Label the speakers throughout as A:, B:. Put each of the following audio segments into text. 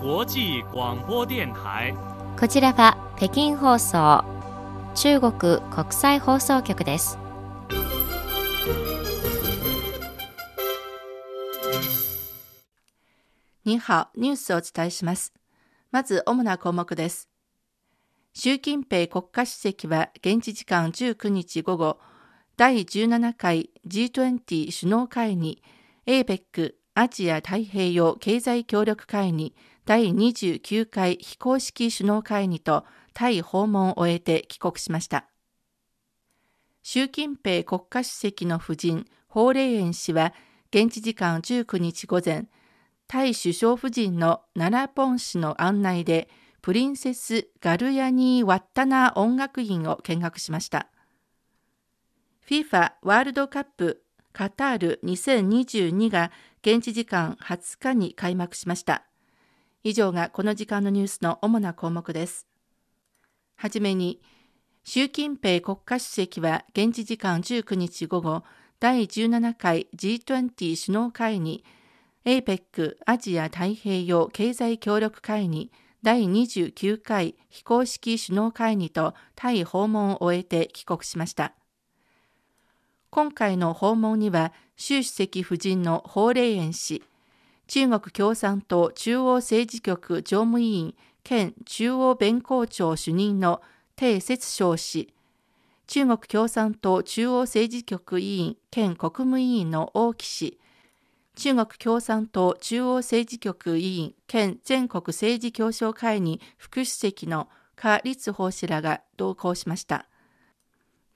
A: 際广播電台。
B: こちらは北京放送中国国際放送局です。
C: ニハオニュースをお伝えします。まず主な項目です。習近平国家主席は現地時間19日午後、第17回 G20 首脳会議 APEC アジア太平洋経済協力会議第29回非公式首脳会議とタイ訪問を終えて帰国しました。習近平国家主席の夫人、ホーレイエン氏は現地時間19日午前、タイ首相夫人のナラポン氏の案内で、プリンセス・ガルヤニー・ワッタナー音楽院を見学しました。FIFA ワールドカップカタール2022が現地時間20日に開幕しました。以上がこの時間のニュースの主な項目です。はじめに、習近平国家主席は現地時間19日午後、第17回 G20 首脳会議 APEC アジア太平洋経済協力会議第29回非公式首脳会議とタイ訪問を終えて帰国しました。今回の訪問には習主席夫人のホーレイエン氏、中国共産党中央政治局常務委員兼中央弁公庁主任の鄭節章氏、中国共産党中央政治局委員兼国務委員の王毅氏、中国共産党中央政治局委員兼全国政治協商会議副主席の夏立峰氏らが同行しました。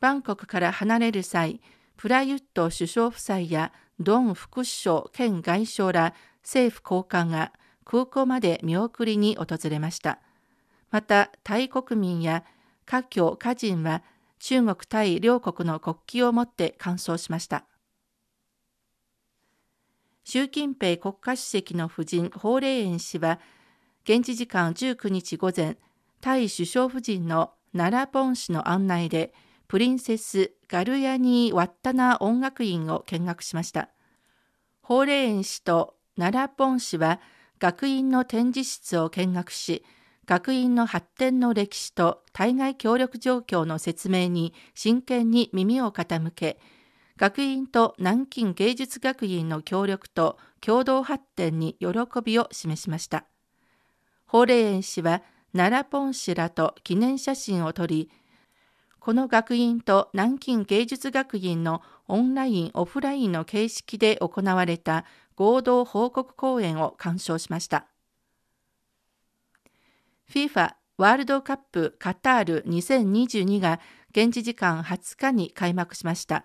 C: バンコクから離れる際、プラユット首相夫妻やドン副首相兼外相ら政府高官が空港まで見送りに訪れました。また、タイ国民や華僑華人は中国対両国の国旗を持って鑑賞しました。習近平国家主席の夫人ホーレイエン氏は現地時間19日午前タイ首相夫人のナラポン氏の案内でプリンセス・ガルヤニー・ワッタナ音楽院を見学しましたホーレイエン氏とナラポン氏は学院の展示室を見学し学院の発展の歴史と対外協力状況の説明に真剣に耳を傾け学院と南京芸術学院の協力と共同発展に喜びを示しました。ホーレイエン氏はナラポン氏らと記念写真を撮り、この学院と南京芸術学院のオンライン・オフラインの形式で行われた合同報告講演を鑑賞しました。FIFA ワールドカップカタール2022が現地時間20日に開幕しました。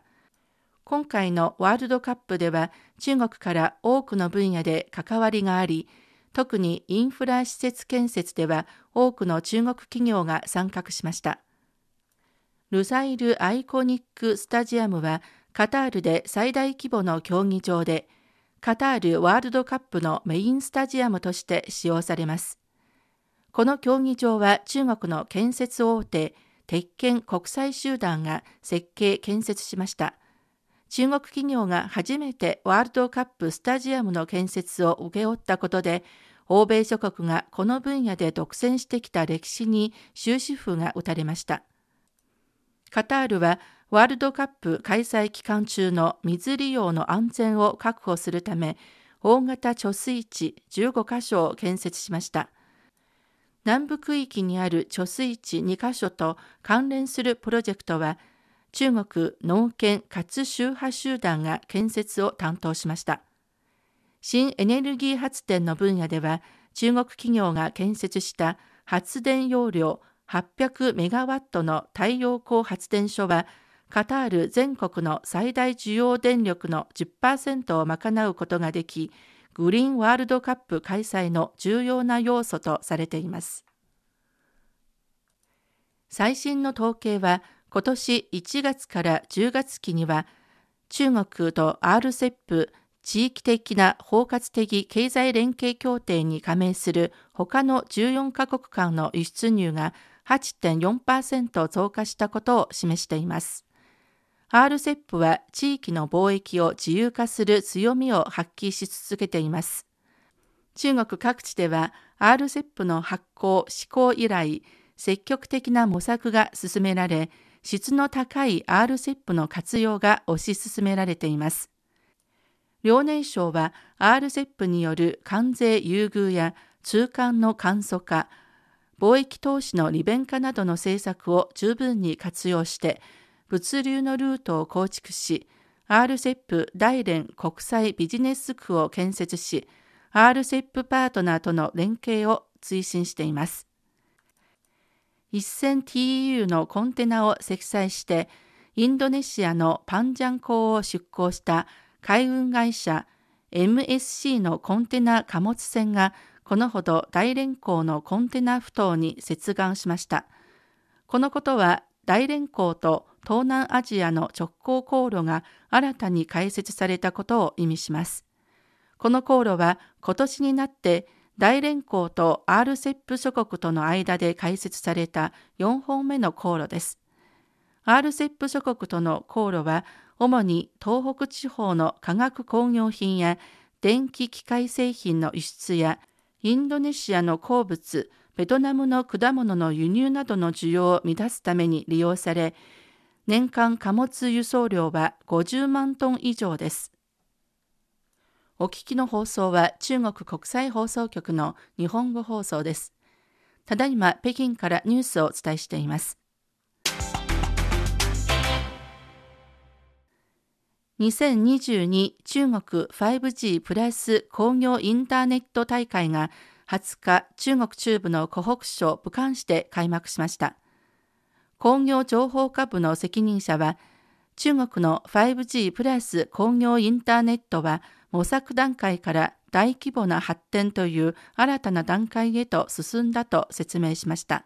C: 今回のワールドカップでは中国から多くの分野で関わりがあり、特にインフラ施設建設では多くの中国企業が参画しました。ルサイル・アイコニック・スタジアムはカタールで最大規模の競技場で、カタールワールドカップのメインスタジアムとして使用されます。この競技場は中国の建設大手、鉄拳国際集団が設計・建設しました。中国企業が初めてワールドカップスタジアムの建設を請け負ったことで、欧米諸国がこの分野で独占してきた歴史に終止符が打たれました。カタールはワールドカップ開催期間中の水利用の安全を確保するため、大型貯水池15カ所を建設しました。南部区域にある貯水池2カ所と関連するプロジェクトは、中国農研活宗派集団が建設を担当しました。新エネルギー発電の分野では、中国企業が建設した発電容量800メガワットの太陽光発電所は、カタール全国の最大需要電力の10%を賄うことができ、グリーンワールドカップ開催の重要な要素とされています。最新の統計は、今年1月から10月期には中国と RCEP 地域的な包括的経済連携協定に加盟する他の14カ国間の輸出入が8.4%増加したことを示しています。RCEP は地域の貿易を自由化する強みを発揮し続けています。中国各地では RCEP の発行・施行以来、積極的な模索が進められ、質の高い RCEP の活用が推し進められています。遼寧省は RCEP による関税優遇や通関の簡素化、貿易投資の利便化などの政策を十分に活用して、物流のルートを構築し、RCEP 大連国際ビジネス区を建設し、RCEP パートナーとの連携を推進しています。1000TEU のコンテナを積載して、インドネシアのパンジャン港を出港した海運会社 MSC のコンテナ貨物船がこのほど大連港のコンテナ埠頭に接岸しました。このことは大連港と東南アジアの直行航路が新たに開設されたことを意味します。この航路は今年になって大連港と RCEP 諸国との間で開設された4本目の航路です。RCEP 諸国との航路は主に東北地方の化学工業品や電気機械製品の輸出やインドネシアの鉱物、ベトナムの果物の輸入などの需要を満たすために利用され、年間貨物輸送量は50万トン以上です。お聞きの放送は中国国際放送局の日本語放送です。ただいま北京からニュースをお伝えしています。2022中国 5G プラス工業インターネット大会が20日中国中部の湖北省武漢市で開幕しました。工業情報科部の責任者は中国の 5G プラス工業インターネットは模索段階から大規模な発展という新たな段階へと進んだと説明しました。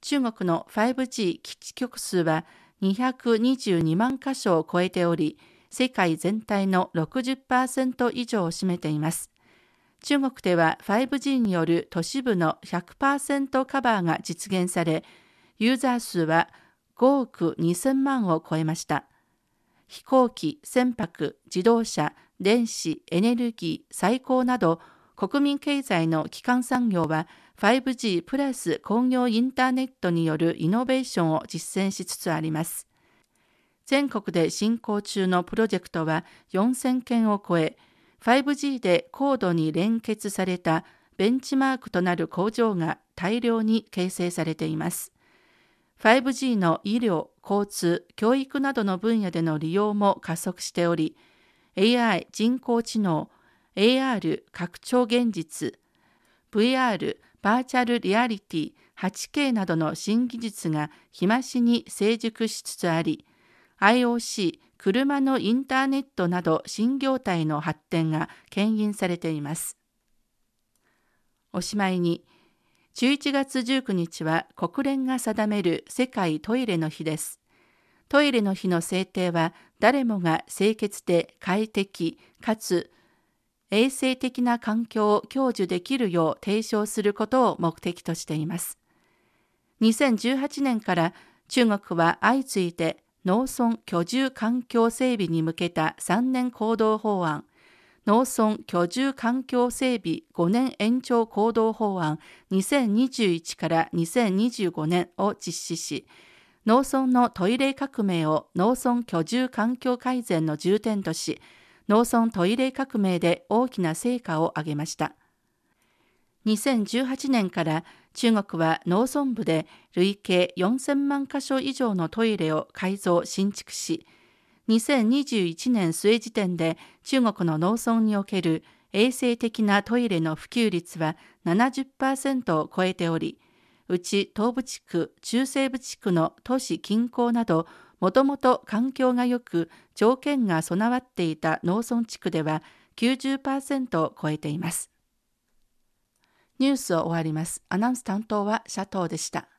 C: 中国の 5G 基地局数は222万箇所を超えており、世界全体の60%以上を占めています。中国では 5G による都市部の100%カバーが実現され、ユーザー数は5億2000万を超えました。飛行機、船舶、自動車、電子、エネルギー、最高など国民経済の基幹産業は 5G プラス工業インターネットによるイノベーションを実践しつつあります。全国で進行中のプロジェクトは4000件を超え、5G で高度に連結されたベンチマークとなる工場が大量に形成されています。5G の医療、交通、教育などの分野での利用も加速しており、AI 人工知能、AR 拡張現実、VR バーチャルリアリティ 8K などの新技術が日増しに成熟しつつあり、IOC 車のインターネットなど新業態の発展が牽引されています。おしまいに、11月19日は国連が定める世界トイレの日です。トイレの日の制定は誰もが清潔で快適かつ衛生的な環境を享受できるよう提唱することを目的としています。2018年から中国は相次いで農村居住環境整備に向けた3年行動法案、農村居住環境整備5年延長行動法案2021から2025年を実施し、農村のトイレ革命を農村居住環境改善の重点とし、農村トイレ革命で大きな成果を上げました。2018年から中国は農村部で累計4000万箇所以上のトイレを改造・新築し、2021年末時点で中国の農村における衛生的なトイレの普及率は70%を超えており、うち東部地区、中西部地区の都市近郊など、もともと環境が良く条件が備わっていた農村地区では90%を超えています。ニュースを終わります。アナウンス担当はシャトーでした。